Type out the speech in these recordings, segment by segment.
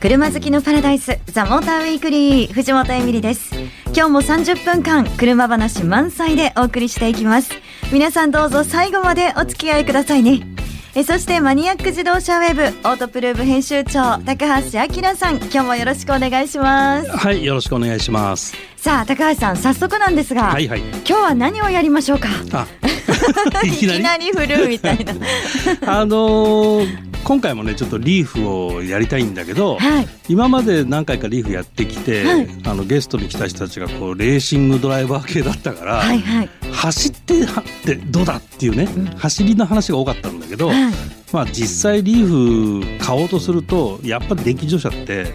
車好きのパラダイスザモーターウィークリー藤本エミリです。今日も30分間車話満載でお送りしていきます。皆さんどうぞ最後までお付き合いくださいね。えそしてマニアック自動車ウェブオートプルーブ編集長高橋明さん今日もよろしくお願いします。はいよろしくお願いします。さあ高橋さん早速なんですが、はいはい。今日は何をやりましょうか？あ いきなり？振るみたいな。あのー今回もねちょっとリーフをやりたいんだけど、はい。今まで何回かリーフやってきて、はい。あのゲストに来た人たちがこうレーシングドライバー系だったから、はいはい。走ってはってどうだっていうね、うん。走りの話が多かったんだけど、はい。まあ実際リーフ買おうとするとやっぱり電気自動車って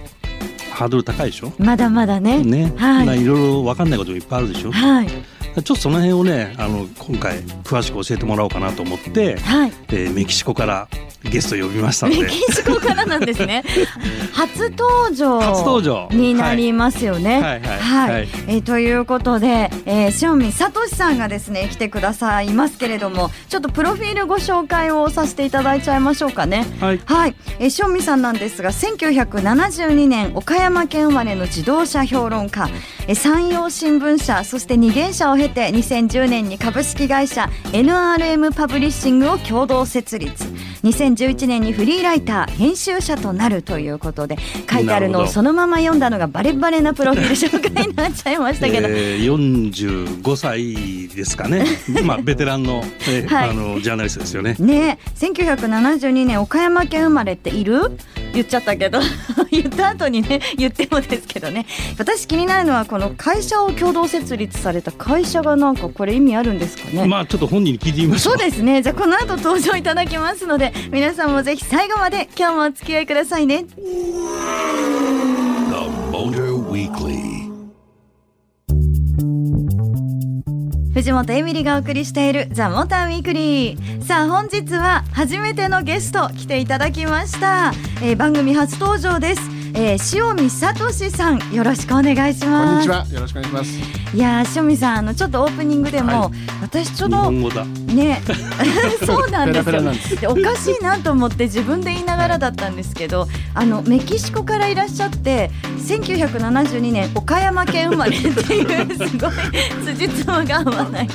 ハードル高いでしょ？まだまだね。ね、はい。ないろいろ分かんないこともいっぱいあるでしょ、はいちょっとその辺をねあの今回詳しく教えてもらおうかなと思って、はい。えーメキシコからゲスト呼びましたので。メキシコからなんですね。初登場初登場。になりますよね。はい。はい。はい。はい。えーということで、えー、塩見聡さんがですね来てくださいますけれども、ちょっとプロフィールご紹介をさせていただいちゃいましょうかね。はい。はい、えー、塩見さんなんですが1972年岡山県生まれの自動車評論家えー山陽新聞社そして二元社を経て2010年に株式会社 NRM パブリッシングを共同設立。2011年にフリーライター編集者となるということで書いてあるのをそのまま読んだのがバレバレなプロフィール紹介になっちゃいましたけど、えー、45歳ですかね。まあベテランの,、えーはい。あのジャーナリストですよね。ねえ。1972年岡山県生まれっている？言っちゃったけど。言った後にね言ってもですけどね。私気になるのはこの会社を共同設立された会社がなんかこれ意味あるんですかね、まあちょっと本人に聞いてみましょそううですね。じゃあこの後登場いただきますので皆さんもぜひ最後まで今日もお付き合いくださいね藤本エミリがお送りしているザ・モーターウィークリー。さあ本日は初めてのゲスト来ていただきました、えー番組初登場です、えー、塩見聡さんよろしくお願いしこんますにちは、よろしくお願いします。いやー塩見さんあのちょっとオープニングでも、はい。日私ちょっとね そうなんですよ。ペラペラなんでおかしいなと思って自分で言いながらだったんですけどあのメキシコからいらっしゃって1972年岡山県生まれっていうすごい辻褄が合わない。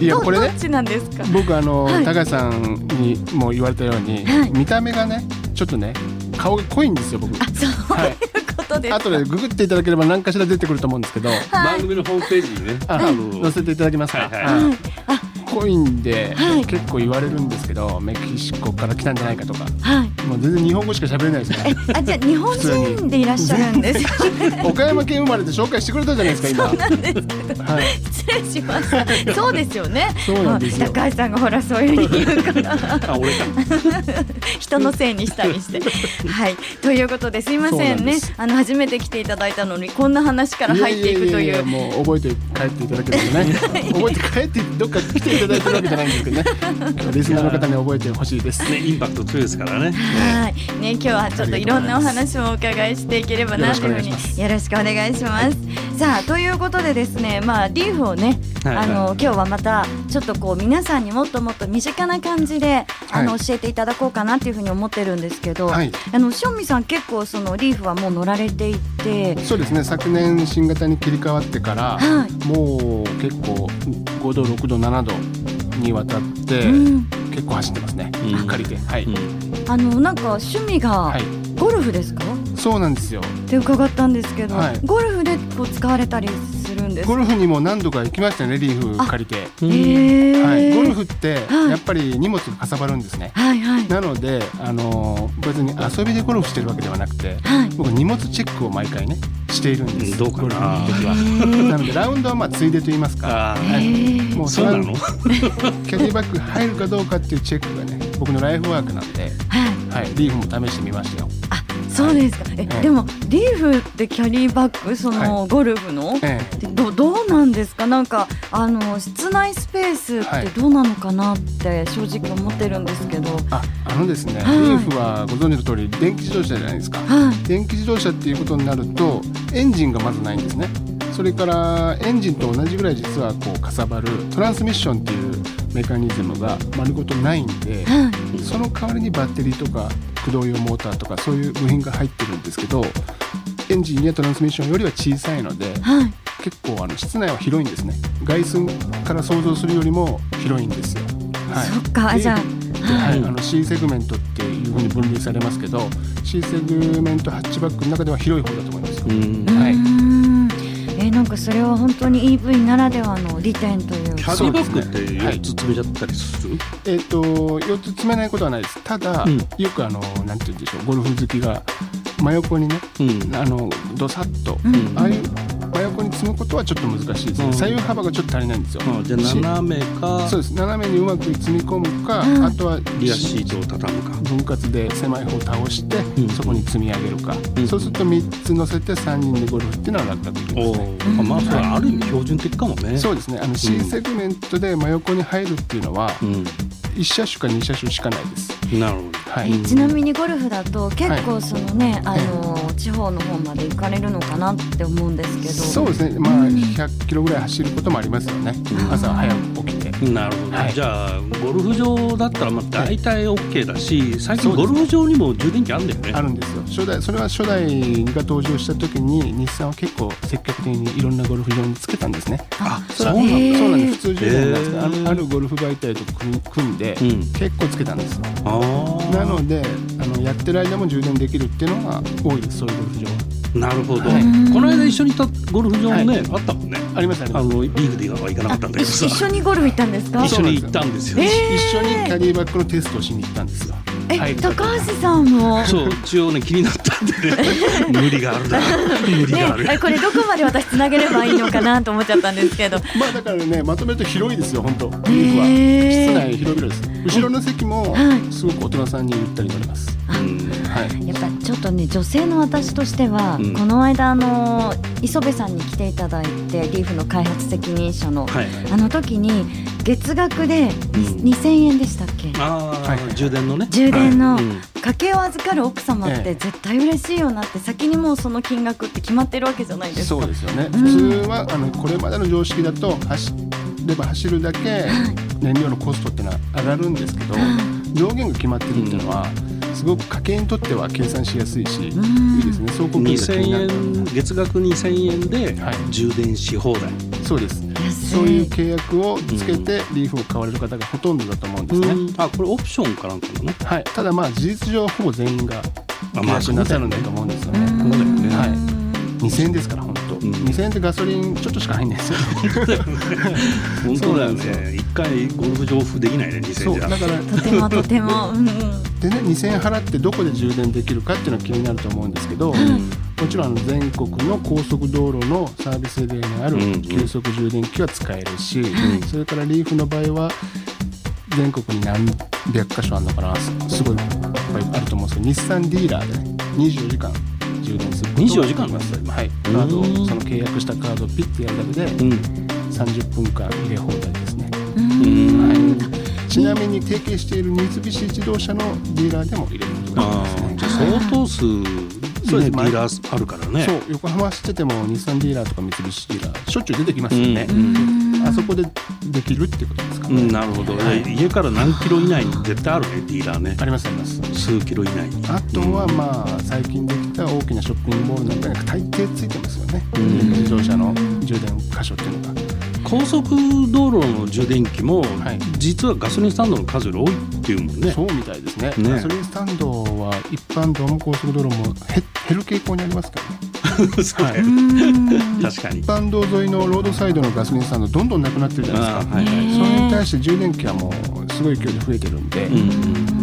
いや、これねどどっ、ちなんですか？僕あの、はい。高橋さんにも言われたように、はい。見た目がね、ちょっとね、顔が濃いんですよ、僕。あそうはい。いうことで。すか、後でググっていただければ何かしら出てくると思うんですけど、番組のホームページにねああの載せていただけますか。はいはいはいはいあ濃いんで、はい。結構言われるんですけど、メキシコから来たんじゃないかとか、はい。もう全然日本語しか喋れないですかえあじゃあ日本人でいらっしゃるんです？岡山県生まれで紹介してくれたじゃないですか、今。そうなんですけどはい。失礼しましたそうですよね。そうなんです高橋さんがほらそういうふうに言うからあ俺か。人のせいにしたりして。はい。ということですいませんね。あの初めて来ていただいたのにこんな話から入っていくという。もう覚えて帰っていただければね。覚えて帰ってどっか来ていただいてるわけじゃないんですけどね。リスナーの方に覚えてほしいです。ねインパクト強いですからね。はい、ね、今日はちょっといろんなお話もお伺いしていければなというふうによろしくお願いします。さあということでですね、まあリーフをね、はいはい。あの今日はまたちょっとこう皆さんにもっともっと身近な感じであの、はい教えていただこうかなっていうふうに思ってるんですけど、はい。あの塩見さん結構そのリーフはもう乗られていて、そうですね。昨年新型に切り替わってから、はい。もう結構5度6度7度にわたって、うん、結構走ってますね、うん。借りてはい、うんあのなんか趣味がはいゴルフですか？そうなんですよ。って伺ったんですけど、はい。ゴルフでこう使われたりするんですか？ゴルフにも何度か行きましたねリーフ借りて、はい、ゴルフってはい。やっぱり荷物がかさばるんですね、はいはい。なので、あのー別に遊びでゴルフしてるわけではなくてはい。僕荷物チェックを毎回ねしているんです、うんどうかな。ゴルフの時は。なのでラウンドはまあついでと言いますか。あへーー。もうそうなの キャディバッグ入るかどうかっていうチェックがね僕のライフワークなんで、はい。はい、リーフも試してみましたよ、あ、そうですか。え、はいでもリーフってキャリーバッグその、ゴルフの、えでどどうなんですか？なんかあの室内スペースってどうなのかなって正直思ってるんですけど。ああのですね、はいリーフはご存知の通り電気自動車じゃないですかはい。電気自動車っていうことになるとエンジンがまずないんですねそれからエンジンと同じぐらい実はこうかさばるトランスミッションっていうメカニズムが丸ごとないんではい。その代わりにバッテリーとか駆動用モーターとかそういう部品が入ってるんですけどエンジンやトランスミッションよりは小さいのではい。結構あの室内は広いんですね。外寸から想像するよりも広いんですよ。はい。そっかじゃあはい、うんあの C セグメントっていうふうに分類されますけど C セグメントハッチバックの中では広い方だと思いますはいうーんえーなんかそれは本当に EV ならではの利点というか。キャディバッグってそうですねはい4つ詰めちゃったりする、えっ、と4つ詰めないことはないです。ただ、うん。よくあのなんて言うんでしょうゴルフ好きが真横にねうん。あのどさっと、うん。ああいう真横に積むことはちょっと難しいですね、うん。左右幅がちょっと足りないん。ですよ、あじゃあ斜めか。そうです。斜めにうまく積み込むか、うん。あとはリアシートを畳むか。分割で狭い方を倒して、うん。そこに積み上げるか、うん。そうすると3つ乗せて3人でゴルフっていうのは楽々できますおね。まあそれはある意味標準的かもね。そうですね。あの C セグメントで真横に入るっていうのはう1車種か2車種しかないです。んなるほどはい。うんちなみにゴルフだと結構そのね、あの地方の方まで行かれるのかなって思うんですけど。そうですね。まあうん。100キロぐらい走ることもありますよね、うん。朝早く起きて。なるほど、はい。じゃあゴルフ場だったらまあ大体 OK だし最近そうですねゴルフ場にも充電器あるんだよね。あるんですよ。初代それは初代が登場した時に日産は結構積極的にいろんなゴルフ場につけたんですね。あそそうなんそうなんです。普通充電なんです。けどあるあるゴルフ媒体と組んで、うん。結構つけたんですよ。なのであのやってる間も充電できるっていうのが多いですそういうゴルフ場はなるほど、はい。この間一緒に行ったゴルフ場もね、はい。あったもんね。ありますありますあのリーグでは行かなかったんだけど。さ一緒にゴルフ行ったんですか？一緒に行ったんですよ、え一緒にキャディバッグのテストをしに行ったんですよ。え、はい。高橋さんも？そう一応ね気になったんでね。無理があるな。無理がある、ね、えこれどこまで私つなげればいいのかなと思っちゃったんですけど。まあだからねまとめると広いですよ本当。リー。フは。室内広々です。後ろの席もはい。すごく大人さんにゆったり乗れますやっぱちょっとね女性の私としては、うん。この間あの磯部さんに来ていただいてリーフの開発責任者の、はいあの時に月額でうん。2000円でしたっけ、ああ、はい充電のね。充電のうん。家計を預かる奥様っえて絶対嬉しいよなって先にもうその金額って決まってるわけじゃないですか。そうですよね。うん。普通はあのこれまでの常識だと走れば走るだけ燃料のコストっていうのは上がるんですけど上限が決まってるっていうのはすごく家計にとっては計算しやすいしいうん。いですね。走行距離が気になる2000円月額2000円ではい。充電し放題、そうですそういう契約をつけてリーフを買われる方がほとんどだと思うんですね、うん。あこれオプションかなんかなの？はい、ただまあ事実上ほぼ全員があ契約なさるんだと思うんですよね。うんそうだよね。はい。2000円ですから本当、ん。2000円でガソリンちょっとしか入んないですよ。本当だよ。そうなんですね一回ゴルフ場付できないね2000円じゃ。そうだからとてもとても、うんうん、でね2000円払ってどこで充電できるかっていうのが気になると思うんですけど、もちろんあの全国の高速道路のサービスエリアにあるうん急速充電器は使えるし、ん。それからリーフの場合は全国に何百箇所あるのかなすすごいいっぱいあると思うんですけど日産ディーラーでね24時間充電すること。が24時間ですはい。カうんードをその契約したカードをピッてやるだけでうん。30分間入れ放題ですね、うん。はい、ちなみに提携している三菱自動車のディーラーでも入れることがあできますね。ーじゃあ相当数ねデそうです。ィーラーあるからね。そう。横浜走ってても日産ディーラーとか三菱ディーラーしょっちゅう出てきますよね、うん。あそこでできるってことですかね、うん、なるほど、はい。家から何キロ以内に絶対あるねディーラーね。ありますあります。数キロ以内に。あとはまあ最近できた大きなショッピングモールなんかに大抵ついてますよね、うん。自動車の充電箇所っていうのが。高速道路の充電器も、はい。実はガソリンスタンドの数より多いっていうもんね。そうみたいですね。ね。ガソリンスタンドは一般道も高速道路も減減る傾向にありますからね。そう。確かに。一般道沿いのロードサイドのガソリンスタンドどんどんなくなってるじゃないですか。はいはいねそれに対して充電器はもうすごい勢いで増えてるんで、うん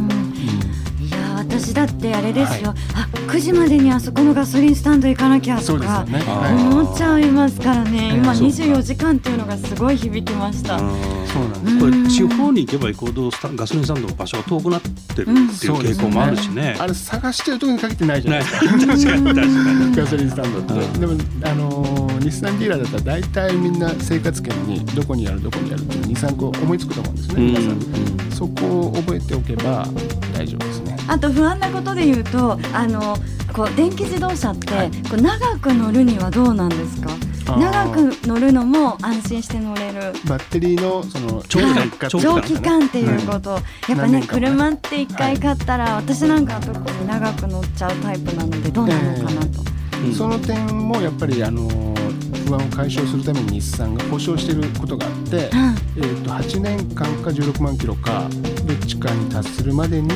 私だってあれですよ、あ9時までにあそこのガソリンスタンド行かなきゃとかそうですよね、思っちゃいますからね。今そうか。24時間っていうのがすごい響きました。そうなんです。これ地方に行けば行くほどスタガソリンスタンドの場所が遠くなってるっていう傾向もあるしね。あれ探してる時に限ってないじゃなないいですか。確かに確かに。ガソリンスタンドって、うん。でもあのー日産ディーラーだったら大体みんな生活圏にどこにあるどこにあるっていうの23個思いつくと思うんですね、うん。皆さん。そこを覚えておけば大丈夫あと不安なことで言うとあのこう電気自動車って、はい。こう長く乗るにはどうなんですか？長く乗るのも安心して乗れる。バッテリーのその長期間長長期間っていうこと、やっぱね車って一回買ったら、私なんかは特に長く乗っちゃうタイプなのでどうなのかなと、うん。その点もやっぱりあの不安を解消するために日産が保証していることがあって、えー、と8年間か16万キロかどっちかに達するまでに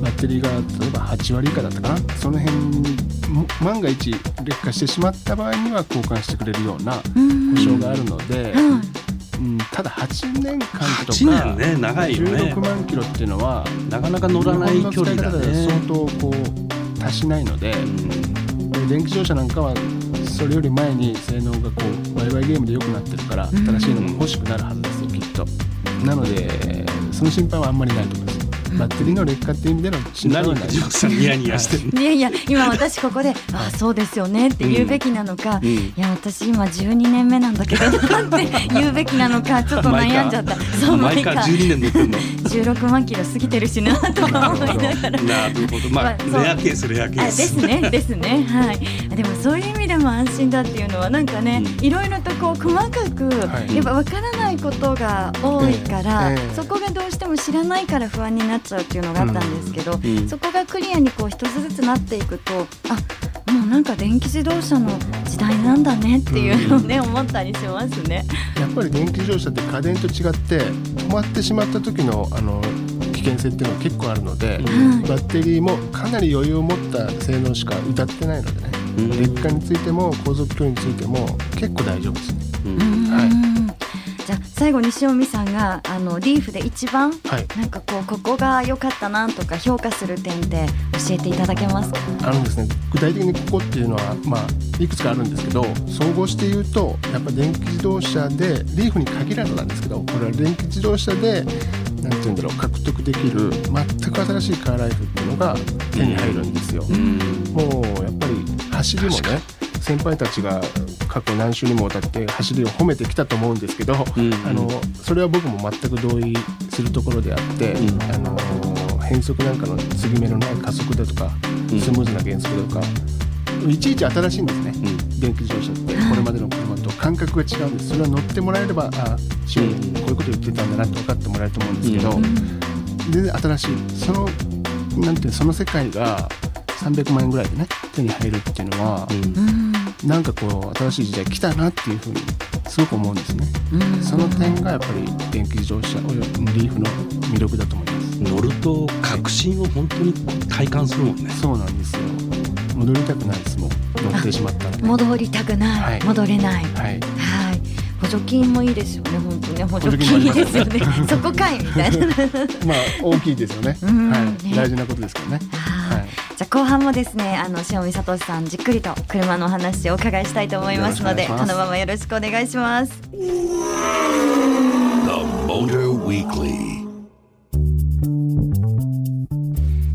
バッテリーが例えば8割以下だったかな？その辺にも万が一劣化してしまった場合には交換してくれるようなうん。保証があるので、うんうん、ただ8年間とか8年ね長いよね。16万キロっていうのはなかなか乗らない距離だね。相当こう達しないので。うん。で電気自動車なんかはそれより前に性能がこうワイワイゲームで良くなってるからうん新しいのが欲しくなるはずですよきっと。なのでその心配はあんまりないと思います。バッテリーの劣化っていう意味での何藤本さん。ニヤニヤしてるいやいや今私ここで「あそうですよね」って言うべきなのか、うん。いや私今12年目なんだけどなんて 言うべきなのかちょっと悩んじゃった。そう前から12年乗ってんの16万キロ過ぎてるしなとか思いながら。なるほどまあまあレアケースレアケあース。ですねですね。はい。でもそういう意味でも安心だっていうのはなんかね、うん。いろいろとこう細かく、はい。やっぱ分からないことが多いから、そこがどうしても知らないから不安になっちゃうっていうのがあったんですけど、うん。そこがクリアにこう一つずつなっていくとあもうなんか電気自動車の時代なんだねっていうのをね、思ったりしますね。やっぱり電気自動車って家電と違って止まってしまった時のあの危険性っていうのは結構あるので、バッテリーもかなり余裕を持った性能しか歌ってないのでね、うん。劣化についても航続距離についても結構大丈夫ですね。最後に塩見さんがあのリーフで一番はいなんかこうここが良かったなとか評価する点って教えていただけますか？あのですね、具体的にここっていうのは、まあ、いくつかあるんですけど総合して言うとやっぱ電気自動車でリーフに限らずなんですけどこれは電気自動車でなんて言うんだろう獲得できる全く新しいカーライフっていうのが手に入るんですよ。うんもうやっぱり走りもね先輩たちが過去何週にもわたって走りを褒めてきたと思うんですけど、うんあのそれは僕も全く同意するところであって、うん。あの変速なんかの継ぎ目のない加速だとか、うん。スムーズな減速だとかいちいち新しいんですね、うん。電気自動車って。これまでの車と感覚が違うんです。それは乗ってもらえればあシオンうんこういうこと言ってたんだなって分かってもらえると思うんですけど、う全然新しい。そのなんていうその世界が300万円ぐらいでね手に入るっていうのは、うんなんかこう新しい時代来たなっていうふうにすごく思うんですね。うんその点がやっぱり電気自動車およびリーフの魅力だと思います。乗ると確信を本当に体感するもんねそうなんですよ。戻りたくないですもん。乗ってしまったらね。戻りたくない、はい戻れない。はい。はい。補助金もいいですよね、本当ね、補助金いいですよね。そこかいみたいな。まあ大きいですよね。うんはねい。大事なことですからね。じゃあ後半もですね、あの塩見聡さんじっくりと車のお話をお伺いしたいと思いますので、このままよろしくお願いします。The Motor Weekly.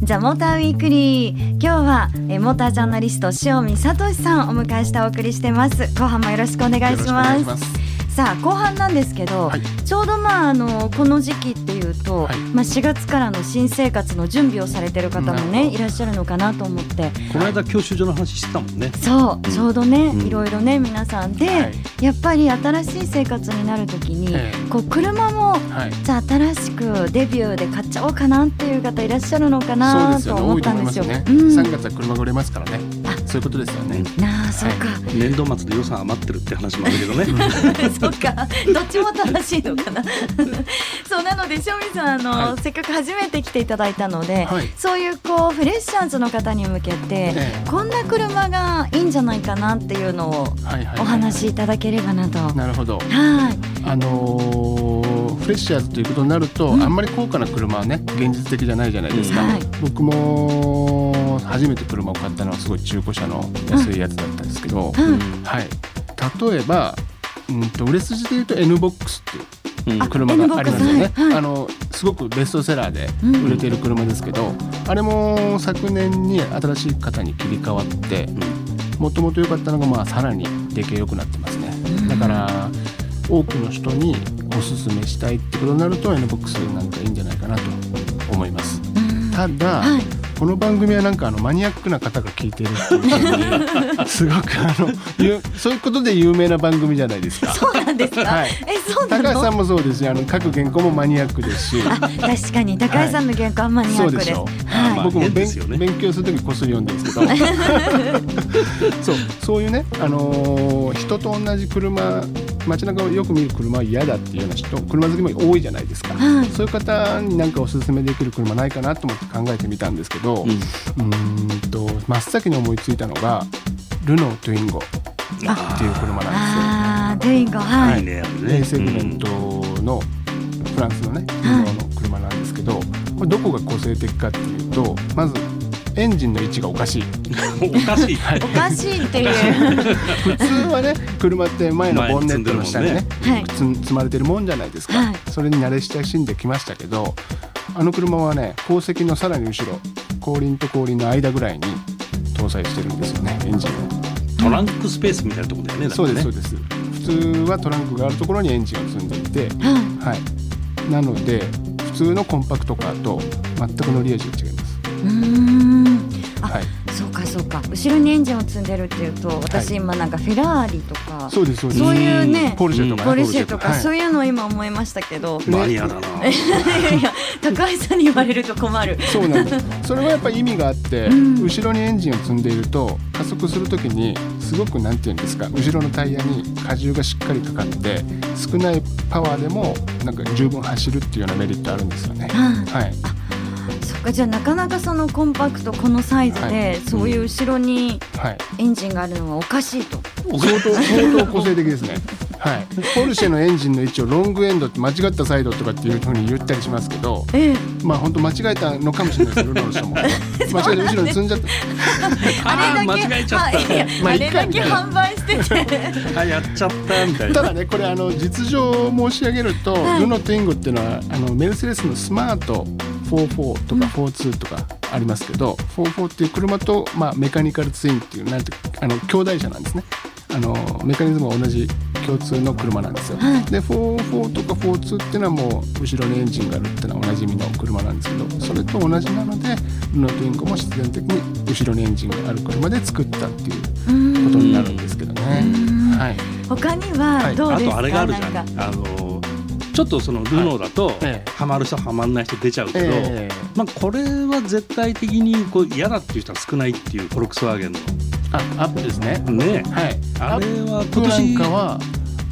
じゃあモーターウィークリー今日はえモータージャーナリスト塩見聡さんをお迎えしてお送りしてます後半もよろしくお願いします。さあ後半なんですけど、はいちょうどまああのこの時期っていうと、はいまあ4月からの新生活の準備をされてる方もねいらっしゃるのかなと思ってこの間教習所の話してたもんねそうちょうどね、うんいろいろね皆さんで、はいやっぱり新しい生活になる時に、ええこう車もはい。じゃあ新しくデビューで買っちゃおうかなっていう方いらっしゃるのかな。と思ったんですよ。思いますね。うん3月は車が売れますからねあ。そういうことですよね。なあそうか、年度末で予算余ってるって話もあるけどね。そうか。どっちも正しいのかな。そうなので塩見さんあの、はい。せっかく初めて来ていただいたので、はい。そういうこうフレッシャーズの方に向けて、ええ。こんな車がいいんじゃないかなっていうのをはいはい。お話しいただければなと。なるほど。はい。あのーフレッシャーズということになると、うん。あんまり高価な車はね現実的じゃないじゃないですか、はい。僕も初めて車を買ったのはすごい中古車の安いやつだったんですけど、うん。はい、例えばうんと売れ筋でいうと N ボックスっていう車がありますよね、N-BOX はいはい。あのすごくベストセラーで売れている車ですけど、あれも昨年に新しい型に切り替わってもともと良かったのがまあさらに出来良くなってますね、うん。だから多くの人におすすめしたいってことになると N ボックスなんかいいんじゃないかなと思います。うん。ただ、はいこの番組はなんかあのマニアックな方が聞いてるっていうすごくあのゆそういうことで有名な番組じゃないですか。そうなんですか、はい。えそうなの？高橋さんもそうですしあの各原稿もマニアックですし。あ確かに高橋さんの原稿あんまりそうでしょはい、まあ僕も勉ね。勉強する時こっそり読んでるんですけど。そう。そういうね、あのー人と同じ車街中をよく見る車は嫌だっていうような人車好きも多いじゃないですか、はい。そういう方に何かおすすめできる車ないかなと思って考えてみたんですけど、うん。うーんと真っ先に思いついたのがルノートゥインゴっていう車なんあードゥインゴはい。ね A セグメントのフランスのねルノーの車なんですけど、これどこが個性的かっていうとまずエンジンの位置がおかしい。うんおかしい。おかしいっていう。普通はね車って前のボンネットの下にねはい。つ積まれてるもんじゃないですか、はい。それに慣れ親しんできましたけどあの車はね後席のさらに後ろ後輪と後輪の間ぐらいに搭載してるんですよねエンジンを。トランクスペースみたいなところだよねだそうですそうです。普通はトランクがあるところにエンジンを積んでいてははい。なので普通のコンパクトカーと全く乗り味が違はい。そうかそうか。後ろにエンジンを積んでるっていうと私今なんかフェラーリとか、そうですそうです。そういうねポルシェとかねポルシェとか、はい。そういうのを今思いましたけど、マニアだな。いや高橋さんに言われると困る。そうなんです。それはやっぱり意味があって、うん。後ろにエンジンを積んでいると加速するときにすごくなんていうんですか後ろのタイヤに荷重がしっかりかかって少ないパワーでもなんか十分走るっていうようなメリットあるんですよね。はいはい、かじゃあなかなかそのコンパクトこのサイズで、はそういう後ろにはい、エンジンがあるのはおかしいと。相当相当個性的ですね。はい、ポルシェのエンジンの位置をロングエンドって間違ったサイドとかっていうふうに言ったりしますけど、ええ。まあ本当間違えたのかもしれないですよ、ルノーの人も。間違えて後ろに積んじゃった。あれだけ間違えちゃった。まああれだけ販売してて。あやっちゃったみたいな。ただねこれあの実情申し上げると、はい。ルノトゥインゴっていうのはあのメルセデスのスマート44とか42とかありますけど、44っていう車と、まあ、メカニカルツインっていうなんてあの兄弟車なんですね。あのメカニズムは同じ共通の車なんですよ、はい。で44とか42っていうのはもう後ろにエンジンがあるっていうのはおなじみの車なんですけどそれと同じなのでルノトゥインゴも必然的に後ろにエンジンがある車で作ったっていうことになるんですけどね。はい。他にはどうですか、あとあれがあるじゃん。なんか。あのちょっとそのルノーだと、ええハマる人ハマんない人出ちゃうけど、ええまあこれは絶対的にこう嫌だっていう人は少ないっていうフォルクスワーゲンあアップですね。のね。はい。あれはアップなん今年かは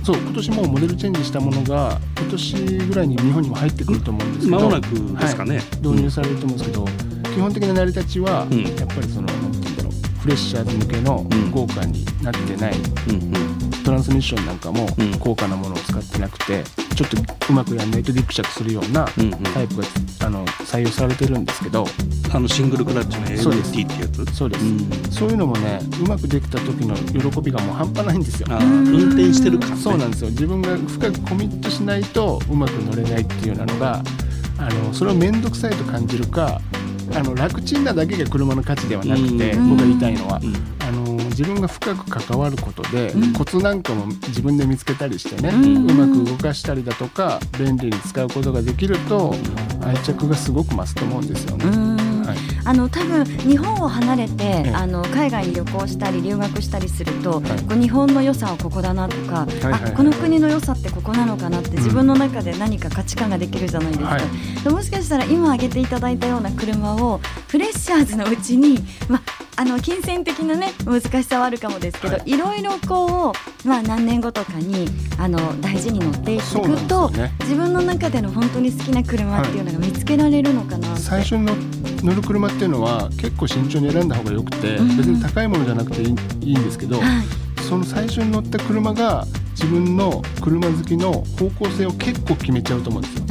そう今年もうモデルチェンジしたものが今年ぐらいに日本にも入ってくると思うんですけど、間もなくですかね。導入されると思うんですけど、基本的な成り立ちは、うんやっぱりそのうんだろうフレッシャーズ向けのうん豪華になってない、うんうんトランスミッションなんかもうん。高価なものを使ってなくて、ちょっとうまくやらないとリクシャクするようなうんうん。タイプがあの採用されてるんですけど、あのシングルクラッチのそうです。LT ってやつ？そうです、うん。そういうのもねうまくできた時の喜びがもう半端ないんですよ。運転してる感、ね。そうなんですよ。自分が深くコミットしないとうまく乗れないっていうようなのがあのそれを面倒くさいと感じるかあの楽ちんなだけが車の価値ではなくてうん。僕が言いたいのは。うん自分が深く関わることでうん。コツなんかも自分で見つけたりしてねうん。うまく動かしたりだとか便利に使うことができると愛着がすごく増すと思うんですようね。ん。はい。あの多分日本を離れて、えあの海外に旅行したり留学したりすると、はい。日本の良さはここだなとか、はいはいはい。あこの国の良さってここなのかなってん自分の中で何か価値観ができるじゃないですか、はい。でもしかしたら今挙げていただいたような車をフレッシャーズのうちに、まあの金銭的なね難しさはあるかもですけど、、はい。ろいろこう、まあ、何年後とかにあの大事に乗っていくと、よね。自分の中での本当に好きな車っていうのが見つけられるのかなって。最初に乗乗る車っていうのは結構慎重に選んだ方がよくて、うん別に高いものじゃなくていいいいんですけど、はい。その最初に乗った車が自分の車好きの方向性を結構決めちゃうと思うんですよ。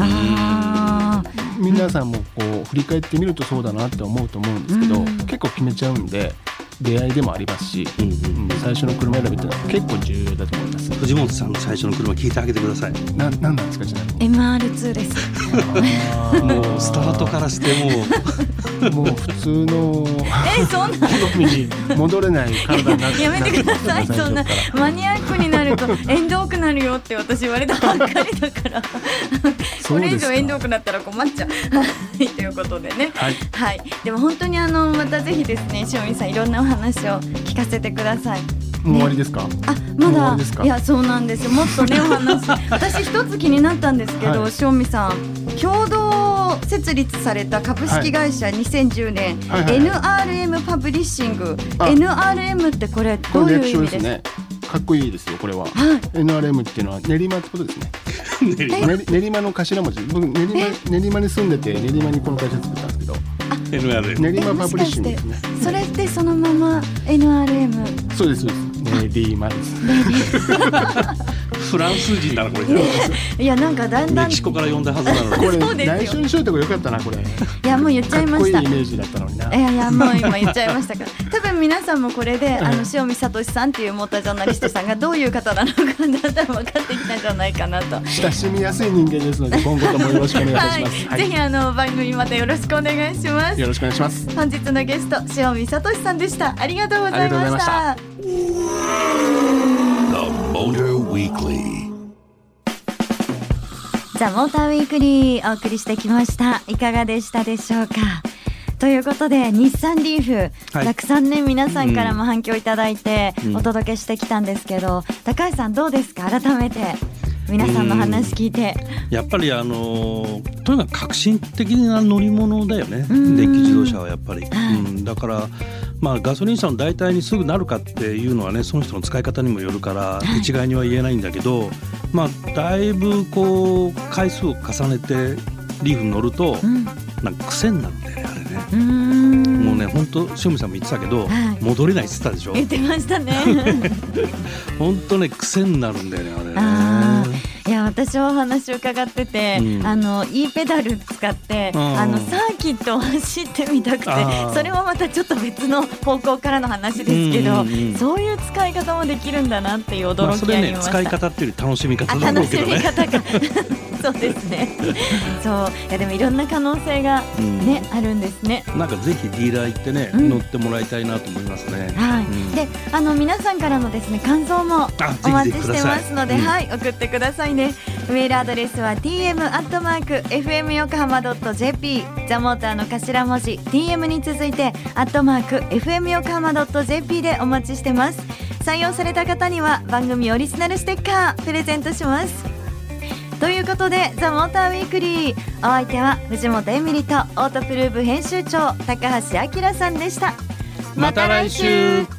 あ皆さんもこう振り返ってみるとそうだなって思うと思うんですけど、うん。結構決めちゃうんで出会いでもありますし、うんうん。うん最初の車選びっていうのは結構重要だと思います。藤本さんの最初の車聞いてあげてください。ななんなんですかちなみに？MR2 です。もうスタートからしてもう。もう普通の えそんな。海に戻れない体になってやめてください。そんなマニアックになると縁遠くなるよって私言われたばっかりだから。これ以上縁遠くなったら困っちゃう。はいということでね。はい。はい。でも本当にあのまたぜひですね塩見さんいろんなお話を聞かせてください。もう終わりですか、あまだ。いやそうなんですよ。もっとねお話。私一つ気になったんですけど、はい。塩見さん。共同設立された株式会社2010年、はいはいはい。NRM パブリッシング。あ。NRM ってこれこどういう意味です？かね。かっこいいですよこれは。はい。NRM っていうのは練馬ってことですね。練馬。の頭文字。僕練馬練馬に住んでて練馬にこの会社作ったんですけど NR 練馬パブリッシング。ですねそれってそのまま NRM そうですそうです。練馬です フランス人ならこれい？やなんかだんだんいメキシコから呼んだはずなのに。これ内緒にしといた方がよかったなこれ。やもう言っちゃいました。こいいイメージだったのにな。いやいやもう今言っちゃいました。から多分皆さんもこれであの塩見聡さんっていうモータージャーナリストさんがどういう方なのかだんだん分かってきたんじゃないかなと。親しみやすい人間ですので今後ともよろしくお願いします、はい、ぜひあの番組またよろしくお願いします。よろしくお願いします。本日のゲスト塩見聡さんでした。ありがとうございまし。た Weekly. ザ・モーターウィークリーお送りしてきました。いかがでしたでしょうか？ということで日産リーフ、はい。たくさんね皆さんからも反響いただいてうん。お届けしてきたんですけど、高橋さんどうですか？改めて皆さんの話聞いて、やっぱりあのーとにかく革新的な乗り物だよね。うん。電気自動車はやっぱり、はい。うん、だからまあガソリン車の代替にすぐなるかっていうのはねその人の使い方にもよるからい。一概には言えないんだけど、まあだいぶこう回数を重ねてリーフに乗るとうん。なんか癖になるんだよねあれね。もうね本当塩見さんも言ってたけど、はい。戻れないって言ってたでしょ。言ってましたね。本当ね癖になるんだよねあれね私はお話を伺ってて、うん。あの e ペダル使って、うん。あのサーキットを走ってみたくてそれはまたちょっと別の方向からの話ですけど、うんうんうん。そういう使い方もできるんだなっていうまあ驚それねきありました。使い方っていう楽しみ方あだろうけどね。み方。が そうですね。そう。いやでもいろんな可能性がうん。ね、あるんですね。なんかぜひディーラー行ってね、うん。乗ってもらいたいなと思いますね。はい、うん。であの皆さんからのですね感想もあお待ちしてますので、うんはい送ってくださいねメールアドレスは tm アットマーク fm 横浜ドット jp ザモーターの頭文字 tm に続いてアットマーク fm 横浜ドット jp でお待ちしてます。採用された方には番組オリジナルステッカープレゼントします。ということで「ザ・モーターウィークリーお相手は藤本エミリとオートプルーブ編集長高橋明さんでした。また来週。